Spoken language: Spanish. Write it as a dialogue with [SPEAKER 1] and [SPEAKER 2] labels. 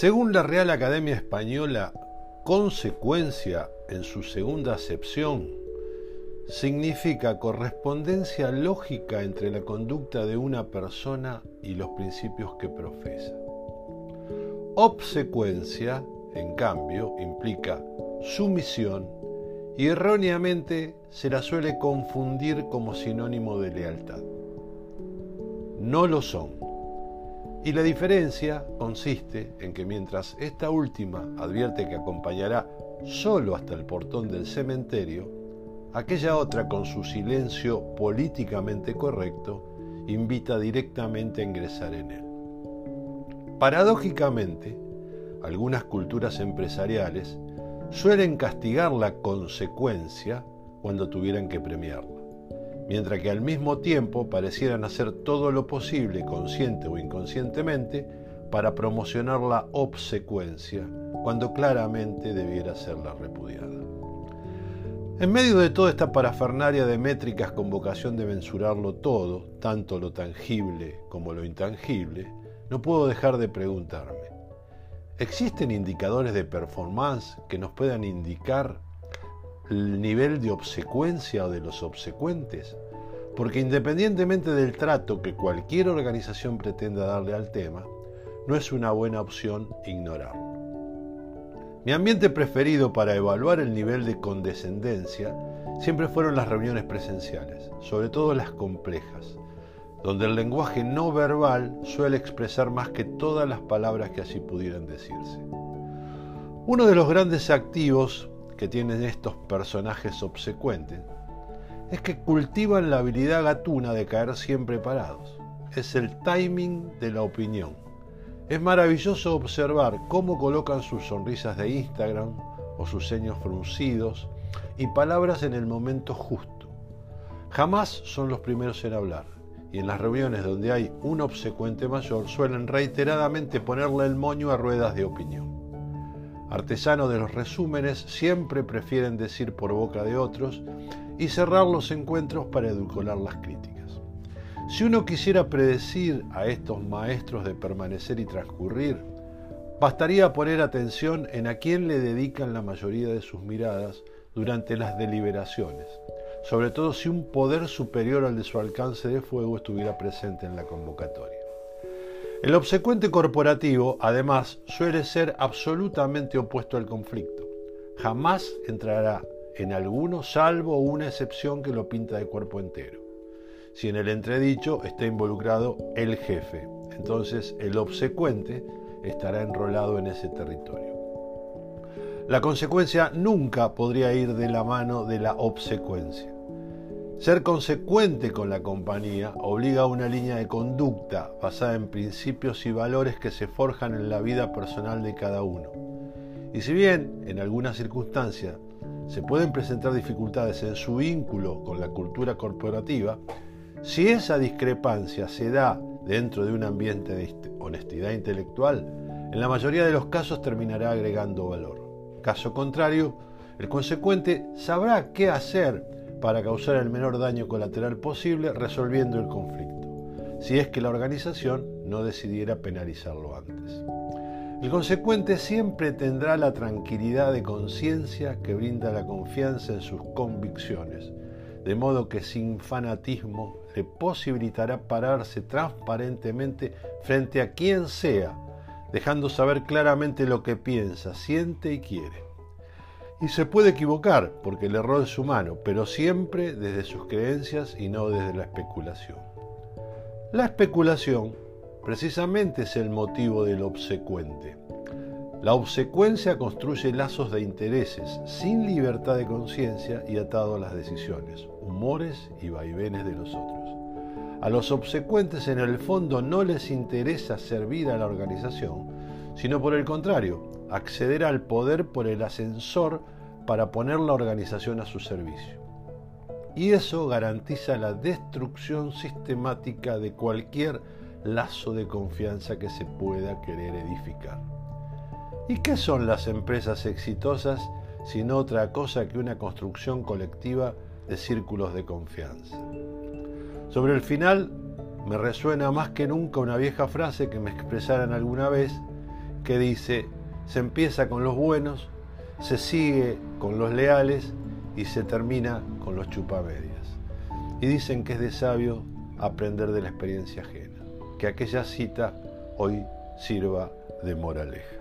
[SPEAKER 1] Según la Real Academia Española, consecuencia en su segunda acepción significa correspondencia lógica entre la conducta de una persona y los principios que profesa. Obsecuencia, en cambio, implica sumisión y erróneamente se la suele confundir como sinónimo de lealtad. No lo son. Y la diferencia consiste en que mientras esta última advierte que acompañará solo hasta el portón del cementerio, aquella otra con su silencio políticamente correcto invita directamente a ingresar en él. Paradójicamente, algunas culturas empresariales suelen castigar la consecuencia cuando tuvieran que premiarla mientras que al mismo tiempo parecieran hacer todo lo posible, consciente o inconscientemente, para promocionar la obsecuencia, cuando claramente debiera ser la repudiada. En medio de toda esta parafernaria de métricas con vocación de mensurarlo todo, tanto lo tangible como lo intangible, no puedo dejar de preguntarme, ¿existen indicadores de performance que nos puedan indicar el nivel de obsecuencia de los obsecuentes, porque independientemente del trato que cualquier organización pretenda darle al tema, no es una buena opción ignorarlo. Mi ambiente preferido para evaluar el nivel de condescendencia siempre fueron las reuniones presenciales, sobre todo las complejas, donde el lenguaje no verbal suele expresar más que todas las palabras que así pudieran decirse. Uno de los grandes activos que tienen estos personajes obsecuentes es que cultivan la habilidad gatuna de caer siempre parados. Es el timing de la opinión. Es maravilloso observar cómo colocan sus sonrisas de Instagram o sus ceños fruncidos y palabras en el momento justo. Jamás son los primeros en hablar y en las reuniones donde hay un obsecuente mayor suelen reiteradamente ponerle el moño a ruedas de opinión artesanos de los resúmenes, siempre prefieren decir por boca de otros y cerrar los encuentros para edulcorar las críticas. Si uno quisiera predecir a estos maestros de permanecer y transcurrir, bastaría poner atención en a quién le dedican la mayoría de sus miradas durante las deliberaciones, sobre todo si un poder superior al de su alcance de fuego estuviera presente en la convocatoria. El obsecuente corporativo, además, suele ser absolutamente opuesto al conflicto. Jamás entrará en alguno salvo una excepción que lo pinta de cuerpo entero. Si en el entredicho está involucrado el jefe, entonces el obsecuente estará enrolado en ese territorio. La consecuencia nunca podría ir de la mano de la obsecuencia. Ser consecuente con la compañía obliga a una línea de conducta basada en principios y valores que se forjan en la vida personal de cada uno. Y si bien en algunas circunstancias se pueden presentar dificultades en su vínculo con la cultura corporativa, si esa discrepancia se da dentro de un ambiente de honestidad intelectual, en la mayoría de los casos terminará agregando valor. Caso contrario, el consecuente sabrá qué hacer para causar el menor daño colateral posible resolviendo el conflicto, si es que la organización no decidiera penalizarlo antes. El consecuente siempre tendrá la tranquilidad de conciencia que brinda la confianza en sus convicciones, de modo que sin fanatismo le posibilitará pararse transparentemente frente a quien sea, dejando saber claramente lo que piensa, siente y quiere. Y se puede equivocar, porque el error es humano, pero siempre desde sus creencias y no desde la especulación. La especulación precisamente es el motivo del obsecuente. La obsecuencia construye lazos de intereses sin libertad de conciencia y atado a las decisiones, humores y vaivenes de los otros. A los obsecuentes en el fondo no les interesa servir a la organización, sino por el contrario, acceder al poder por el ascensor para poner la organización a su servicio. Y eso garantiza la destrucción sistemática de cualquier lazo de confianza que se pueda querer edificar. ¿Y qué son las empresas exitosas sino otra cosa que una construcción colectiva de círculos de confianza? Sobre el final me resuena más que nunca una vieja frase que me expresaran alguna vez que dice, se empieza con los buenos, se sigue con los leales y se termina con los chupamedias. Y dicen que es de sabio aprender de la experiencia ajena, que aquella cita hoy sirva de moraleja.